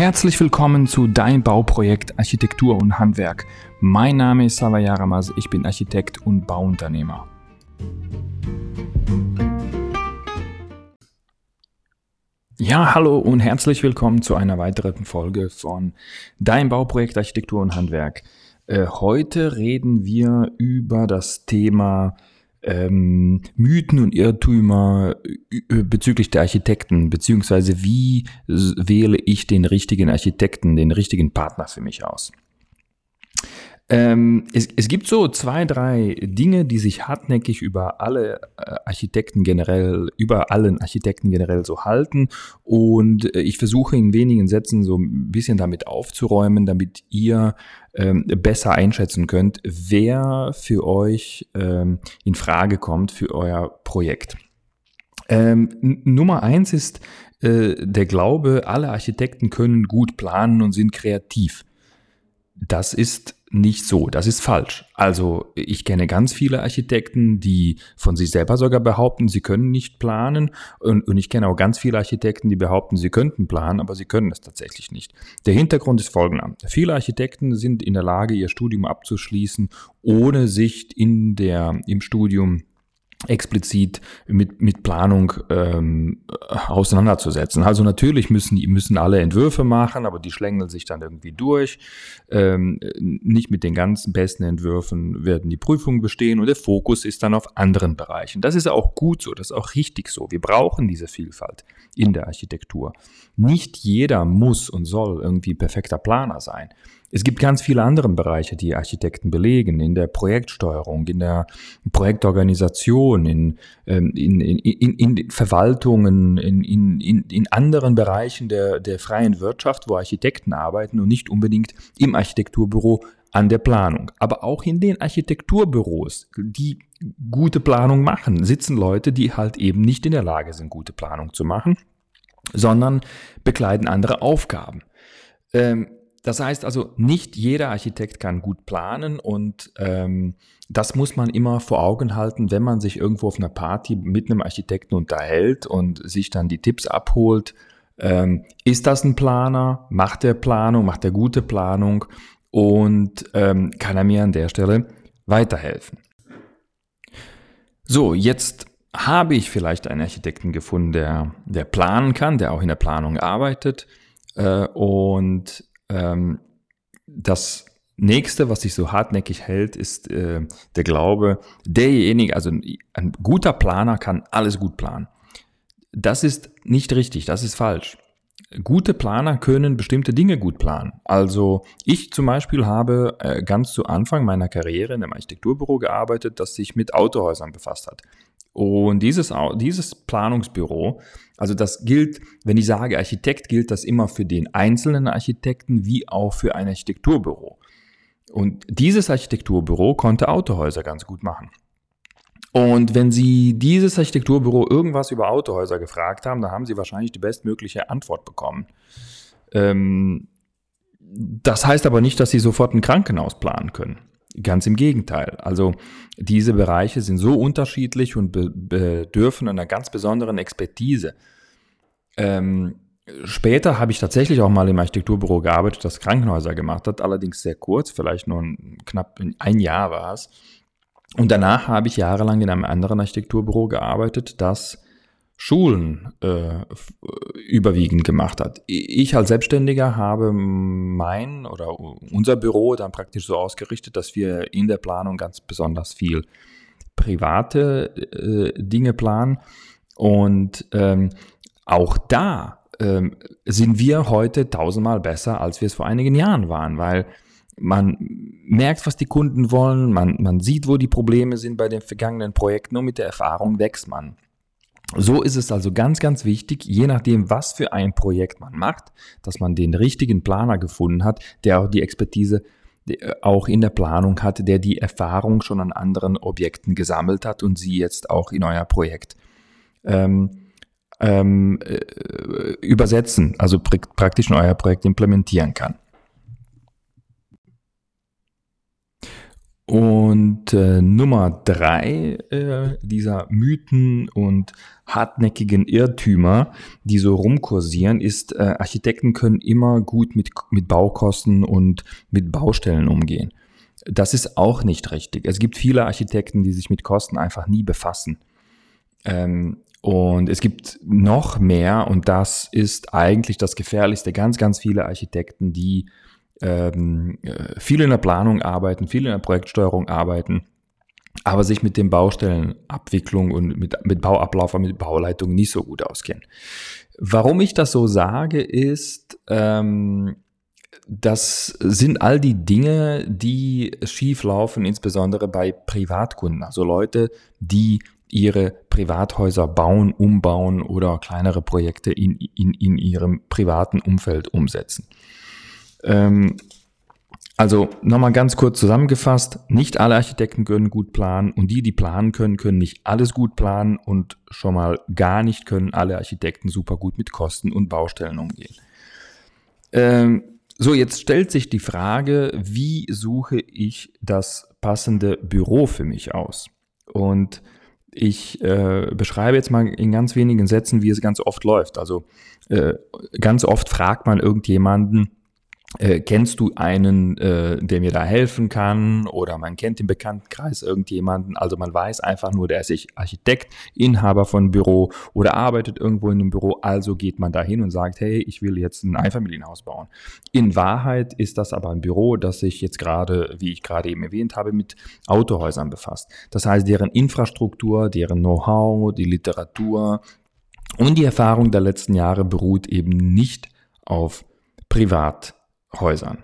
Herzlich willkommen zu Dein Bauprojekt Architektur und Handwerk. Mein Name ist Sava Yaramas, ich bin Architekt und Bauunternehmer. Ja, hallo und herzlich willkommen zu einer weiteren Folge von Dein Bauprojekt Architektur und Handwerk. Äh, heute reden wir über das Thema ähm, Mythen und Irrtümer bezüglich der Architekten, beziehungsweise wie wähle ich den richtigen Architekten, den richtigen Partner für mich aus. Ähm, es, es, gibt so zwei, drei Dinge, die sich hartnäckig über alle äh, Architekten generell, über allen Architekten generell so halten. Und äh, ich versuche in wenigen Sätzen so ein bisschen damit aufzuräumen, damit ihr ähm, besser einschätzen könnt, wer für euch ähm, in Frage kommt für euer Projekt. Ähm, Nummer eins ist äh, der Glaube, alle Architekten können gut planen und sind kreativ. Das ist nicht so. Das ist falsch. Also ich kenne ganz viele Architekten, die von sich selber sogar behaupten, sie können nicht planen. Und, und, ich kenne auch ganz viele Architekten, die behaupten, sie könnten planen, aber sie können es tatsächlich nicht. Der Hintergrund ist folgender. Viele Architekten sind in der Lage, ihr Studium abzuschließen, ohne sich in der, im Studium explizit mit, mit Planung ähm, auseinanderzusetzen. Also natürlich müssen, müssen alle Entwürfe machen, aber die schlängeln sich dann irgendwie durch. Ähm, nicht mit den ganzen besten Entwürfen werden die Prüfungen bestehen und der Fokus ist dann auf anderen Bereichen. Das ist auch gut so, das ist auch richtig so. Wir brauchen diese Vielfalt in der Architektur. Nicht jeder muss und soll irgendwie perfekter Planer sein. Es gibt ganz viele andere Bereiche, die Architekten belegen, in der Projektsteuerung, in der Projektorganisation, in, ähm, in, in, in, in Verwaltungen, in, in, in anderen Bereichen der, der freien Wirtschaft, wo Architekten arbeiten und nicht unbedingt im Architekturbüro an der Planung. Aber auch in den Architekturbüros, die gute Planung machen, sitzen Leute, die halt eben nicht in der Lage sind, gute Planung zu machen, sondern bekleiden andere Aufgaben. Ähm, das heißt also, nicht jeder Architekt kann gut planen und ähm, das muss man immer vor Augen halten, wenn man sich irgendwo auf einer Party mit einem Architekten unterhält und sich dann die Tipps abholt. Ähm, ist das ein Planer? Macht er Planung? Macht er gute Planung? Und ähm, kann er mir an der Stelle weiterhelfen? So, jetzt habe ich vielleicht einen Architekten gefunden, der, der planen kann, der auch in der Planung arbeitet. Äh, und ähm, das nächste, was sich so hartnäckig hält, ist äh, der Glaube, derjenige, also ein guter Planer kann alles gut planen. Das ist nicht richtig, das ist falsch. Gute Planer können bestimmte Dinge gut planen. Also ich zum Beispiel habe äh, ganz zu Anfang meiner Karriere in einem Architekturbüro gearbeitet, das sich mit Autohäusern befasst hat. Und dieses, dieses Planungsbüro, also das gilt, wenn ich sage Architekt, gilt das immer für den einzelnen Architekten wie auch für ein Architekturbüro. Und dieses Architekturbüro konnte Autohäuser ganz gut machen. Und wenn Sie dieses Architekturbüro irgendwas über Autohäuser gefragt haben, dann haben Sie wahrscheinlich die bestmögliche Antwort bekommen. Ähm, das heißt aber nicht, dass Sie sofort ein Krankenhaus planen können. Ganz im Gegenteil. Also diese Bereiche sind so unterschiedlich und bedürfen einer ganz besonderen Expertise. Ähm, später habe ich tatsächlich auch mal im Architekturbüro gearbeitet, das Krankenhäuser gemacht hat, allerdings sehr kurz, vielleicht nur ein, knapp ein Jahr war es. Und danach habe ich jahrelang in einem anderen Architekturbüro gearbeitet, das Schulen äh, überwiegend gemacht hat. Ich als Selbstständiger habe mein oder unser Büro dann praktisch so ausgerichtet, dass wir in der Planung ganz besonders viel private äh, Dinge planen. Und ähm, auch da ähm, sind wir heute tausendmal besser, als wir es vor einigen Jahren waren, weil man merkt, was die Kunden wollen, man, man sieht, wo die Probleme sind bei den vergangenen Projekten und mit der Erfahrung wächst man. So ist es also ganz, ganz wichtig, je nachdem, was für ein Projekt man macht, dass man den richtigen Planer gefunden hat, der auch die Expertise äh, auch in der Planung hat, der die Erfahrung schon an anderen Objekten gesammelt hat und sie jetzt auch in euer Projekt ähm, ähm, äh, übersetzen, also praktisch in euer Projekt implementieren kann. Und äh, Nummer drei äh, dieser Mythen und hartnäckigen Irrtümer, die so rumkursieren, ist, äh, Architekten können immer gut mit, mit Baukosten und mit Baustellen umgehen. Das ist auch nicht richtig. Es gibt viele Architekten, die sich mit Kosten einfach nie befassen. Ähm, und es gibt noch mehr, und das ist eigentlich das Gefährlichste, ganz, ganz viele Architekten, die ähm, äh, viel in der Planung arbeiten, viel in der Projektsteuerung arbeiten, aber sich mit den Baustellenabwicklung und mit, mit Bauablauf und mit Bauleitung nicht so gut auskennen. Warum ich das so sage, ist, ähm, das sind all die Dinge, die schief laufen, insbesondere bei Privatkunden, also Leute, die ihre Privathäuser bauen, umbauen oder kleinere Projekte in, in, in ihrem privaten Umfeld umsetzen. Ähm, also nochmal ganz kurz zusammengefasst, nicht alle Architekten können gut planen und die, die planen können, können nicht alles gut planen und schon mal gar nicht können alle Architekten super gut mit Kosten und Baustellen umgehen. Ähm, so, jetzt stellt sich die Frage, wie suche ich das passende Büro für mich aus? Und ich äh, beschreibe jetzt mal in ganz wenigen Sätzen, wie es ganz oft läuft. Also äh, ganz oft fragt man irgendjemanden, äh, kennst du einen, äh, der mir da helfen kann? Oder man kennt im Bekanntenkreis irgendjemanden. Also man weiß einfach nur, der ist Architekt, Inhaber von Büro oder arbeitet irgendwo in einem Büro. Also geht man da hin und sagt, hey, ich will jetzt ein Einfamilienhaus bauen. In Wahrheit ist das aber ein Büro, das sich jetzt gerade, wie ich gerade eben erwähnt habe, mit Autohäusern befasst. Das heißt, deren Infrastruktur, deren Know-how, die Literatur und die Erfahrung der letzten Jahre beruht eben nicht auf Privat Häusern.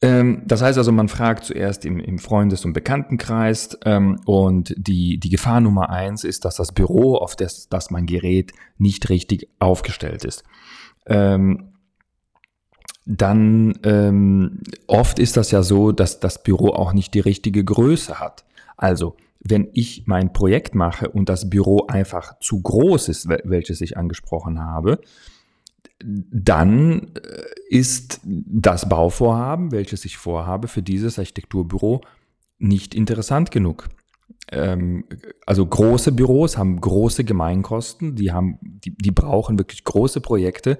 Ähm, das heißt also, man fragt zuerst im, im Freundes- und Bekanntenkreis ähm, und die, die Gefahr Nummer eins ist, dass das Büro, auf das, das man gerät, nicht richtig aufgestellt ist. Ähm, dann ähm, oft ist das ja so, dass das Büro auch nicht die richtige Größe hat. Also, wenn ich mein Projekt mache und das Büro einfach zu groß ist, welches ich angesprochen habe, dann äh, ist das Bauvorhaben, welches ich vorhabe für dieses Architekturbüro, nicht interessant genug. Ähm, also große Büros haben große Gemeinkosten, die haben, die, die brauchen wirklich große Projekte,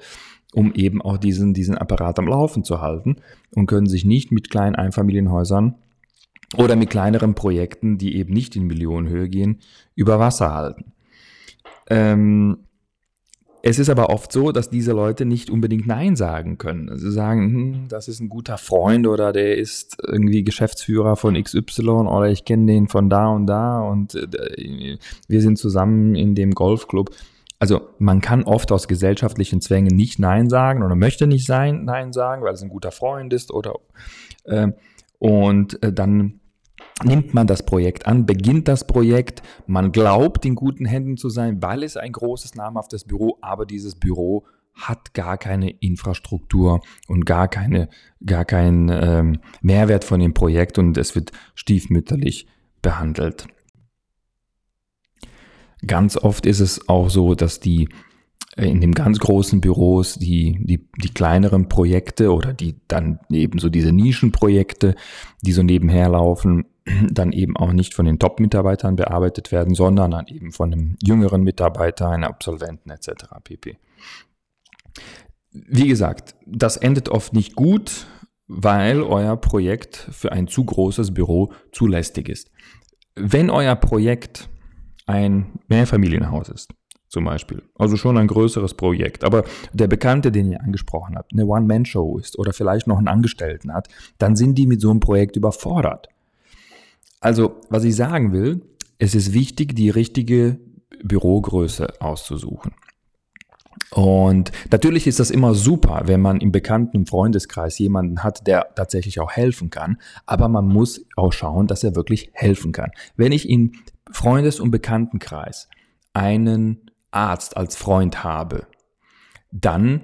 um eben auch diesen, diesen Apparat am Laufen zu halten und können sich nicht mit kleinen Einfamilienhäusern oder mit kleineren Projekten, die eben nicht in Millionenhöhe gehen, über Wasser halten. Ähm, es ist aber oft so, dass diese Leute nicht unbedingt Nein sagen können. Sie sagen, hm, das ist ein guter Freund oder der ist irgendwie Geschäftsführer von XY oder ich kenne den von da und da und äh, wir sind zusammen in dem Golfclub. Also man kann oft aus gesellschaftlichen Zwängen nicht Nein sagen oder möchte nicht sein, Nein sagen, weil es ein guter Freund ist oder äh, und äh, dann nimmt man das Projekt an, beginnt das Projekt, man glaubt in guten Händen zu sein, weil es ein großes namhaftes Büro, aber dieses Büro hat gar keine Infrastruktur und gar keine, gar keinen ähm, Mehrwert von dem Projekt und es wird stiefmütterlich behandelt. Ganz oft ist es auch so, dass die in den ganz großen Büros die, die, die kleineren Projekte oder die dann eben so diese Nischenprojekte, die so nebenher laufen, dann eben auch nicht von den Top-Mitarbeitern bearbeitet werden, sondern dann eben von einem jüngeren Mitarbeiter, einem Absolventen etc. pp. Wie gesagt, das endet oft nicht gut, weil euer Projekt für ein zu großes Büro zu lästig ist. Wenn euer Projekt ein Mehrfamilienhaus ist, zum Beispiel. Also schon ein größeres Projekt. Aber der Bekannte, den ihr angesprochen habt, eine One-Man-Show ist oder vielleicht noch einen Angestellten hat, dann sind die mit so einem Projekt überfordert. Also, was ich sagen will, es ist wichtig, die richtige Bürogröße auszusuchen. Und natürlich ist das immer super, wenn man im bekannten Freundeskreis jemanden hat, der tatsächlich auch helfen kann. Aber man muss auch schauen, dass er wirklich helfen kann. Wenn ich im Freundes- und Bekanntenkreis einen Arzt als Freund habe, dann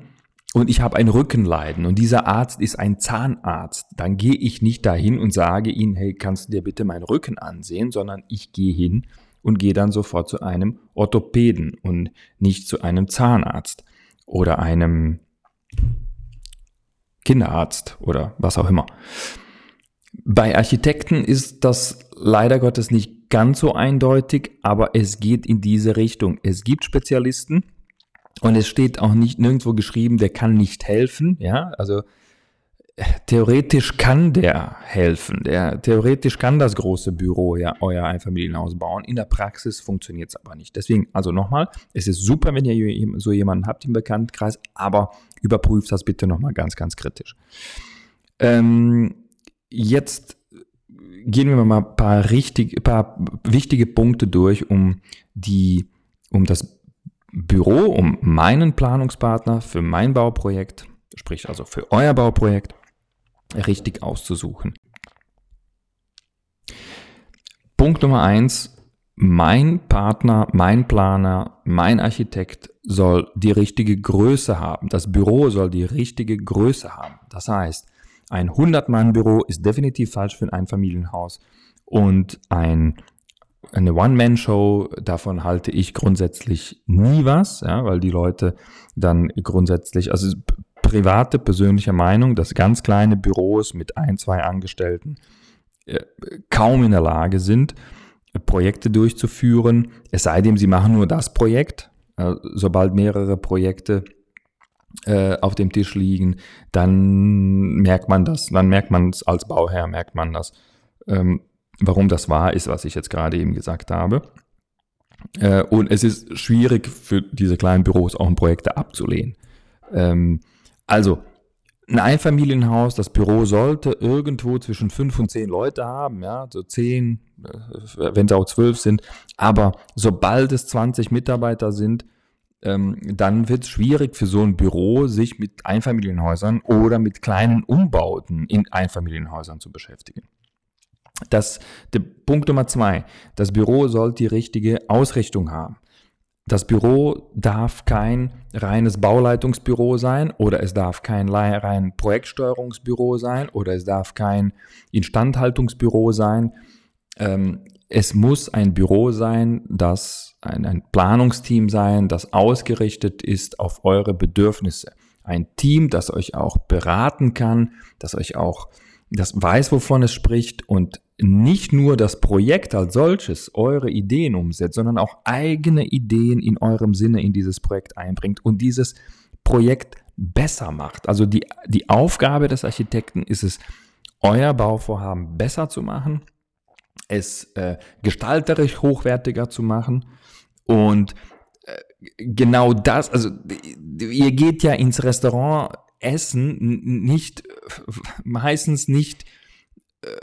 und ich habe ein Rückenleiden und dieser Arzt ist ein Zahnarzt, dann gehe ich nicht dahin und sage ihm, hey, kannst du dir bitte meinen Rücken ansehen, sondern ich gehe hin und gehe dann sofort zu einem Orthopäden und nicht zu einem Zahnarzt oder einem Kinderarzt oder was auch immer. Bei Architekten ist das leider Gottes nicht ganz so eindeutig, aber es geht in diese Richtung. Es gibt Spezialisten und es steht auch nicht nirgendwo geschrieben, der kann nicht helfen. Ja, also theoretisch kann der helfen. Der, theoretisch kann das große Büro ja euer Einfamilienhaus bauen. In der Praxis funktioniert es aber nicht. Deswegen, also nochmal, es ist super, wenn ihr so jemanden habt im Bekanntenkreis, aber überprüft das bitte nochmal ganz, ganz kritisch. Ähm, jetzt gehen wir mal ein paar, richtig, paar wichtige Punkte durch, um die, um das Büro, um meinen Planungspartner für mein Bauprojekt, sprich also für euer Bauprojekt, richtig auszusuchen. Punkt Nummer eins, mein Partner, mein Planer, mein Architekt soll die richtige Größe haben. Das Büro soll die richtige Größe haben. Das heißt, ein 100-Mann-Büro ist definitiv falsch für ein Einfamilienhaus und ein eine One-Man-Show, davon halte ich grundsätzlich nie was, ja, weil die Leute dann grundsätzlich, also private, persönliche Meinung, dass ganz kleine Büros mit ein, zwei Angestellten äh, kaum in der Lage sind, Projekte durchzuführen, es sei denn, sie machen nur das Projekt. Sobald mehrere Projekte auf dem Tisch liegen, dann merkt man das, dann merkt man es als Bauherr, merkt man das. Ähm, warum das wahr ist, was ich jetzt gerade eben gesagt habe. Äh, und es ist schwierig für diese kleinen Büros auch Projekte abzulehnen. Ähm, also, ein Einfamilienhaus, das Büro sollte irgendwo zwischen fünf und zehn Leute haben, ja, so zehn, äh, wenn es auch zwölf sind. Aber sobald es 20 Mitarbeiter sind, ähm, dann wird es schwierig für so ein Büro, sich mit Einfamilienhäusern oder mit kleinen Umbauten in Einfamilienhäusern zu beschäftigen. Das, der Punkt Nummer zwei. Das Büro sollte die richtige Ausrichtung haben. Das Büro darf kein reines Bauleitungsbüro sein oder es darf kein rein Projektsteuerungsbüro sein oder es darf kein Instandhaltungsbüro sein. Ähm, es muss ein Büro sein, das ein, ein Planungsteam sein, das ausgerichtet ist auf eure Bedürfnisse. Ein Team, das euch auch beraten kann, das euch auch das weiß, wovon es spricht und nicht nur das Projekt als solches eure Ideen umsetzt, sondern auch eigene Ideen in eurem Sinne in dieses Projekt einbringt und dieses Projekt besser macht. Also die, die Aufgabe des Architekten ist es, euer Bauvorhaben besser zu machen, es äh, gestalterisch hochwertiger zu machen. Und äh, genau das, also ihr geht ja ins Restaurant essen, nicht meistens nicht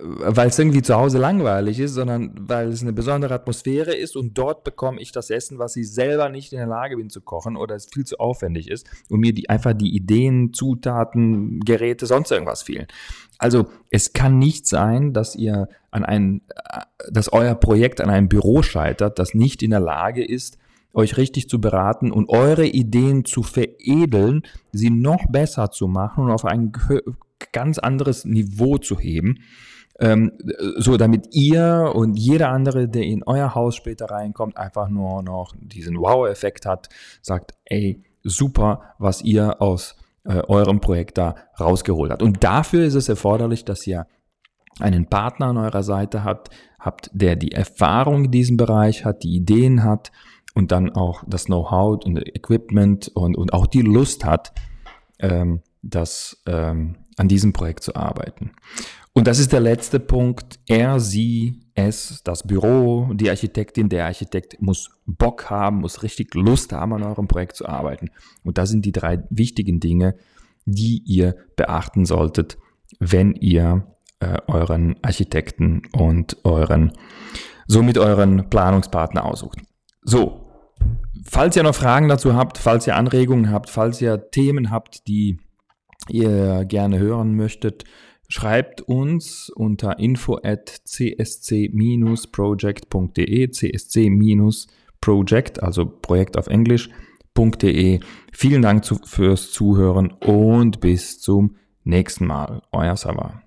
weil es irgendwie zu Hause langweilig ist, sondern weil es eine besondere Atmosphäre ist und dort bekomme ich das Essen, was ich selber nicht in der Lage bin zu kochen oder es viel zu aufwendig ist und mir die, einfach die Ideen, Zutaten, Geräte, sonst irgendwas fehlen. Also es kann nicht sein, dass ihr an ein, äh, dass euer Projekt an einem Büro scheitert, das nicht in der Lage ist, euch richtig zu beraten und eure Ideen zu veredeln, sie noch besser zu machen und auf ein ganz anderes Niveau zu heben, ähm, so damit ihr und jeder andere, der in euer Haus später reinkommt, einfach nur noch diesen Wow-Effekt hat, sagt, ey, super, was ihr aus äh, eurem Projekt da rausgeholt habt. Und dafür ist es erforderlich, dass ihr einen Partner an eurer Seite habt, habt, der die Erfahrung in diesem Bereich hat, die Ideen hat und dann auch das Know-how und Equipment und, und auch die Lust hat, ähm, das ähm, an diesem Projekt zu arbeiten. Und das ist der letzte Punkt. Er, sie, es, das Büro, die Architektin, der Architekt muss Bock haben, muss richtig Lust haben, an eurem Projekt zu arbeiten. Und das sind die drei wichtigen Dinge, die ihr beachten solltet, wenn ihr äh, euren Architekten und euren, somit euren Planungspartner aussucht. So, falls ihr noch Fragen dazu habt, falls ihr Anregungen habt, falls ihr Themen habt, die ihr gerne hören möchtet, schreibt uns unter info at csc-project.de, csc-project, also Projekt auf Englisch.de. Vielen Dank zu, fürs Zuhören und bis zum nächsten Mal. Euer Sava.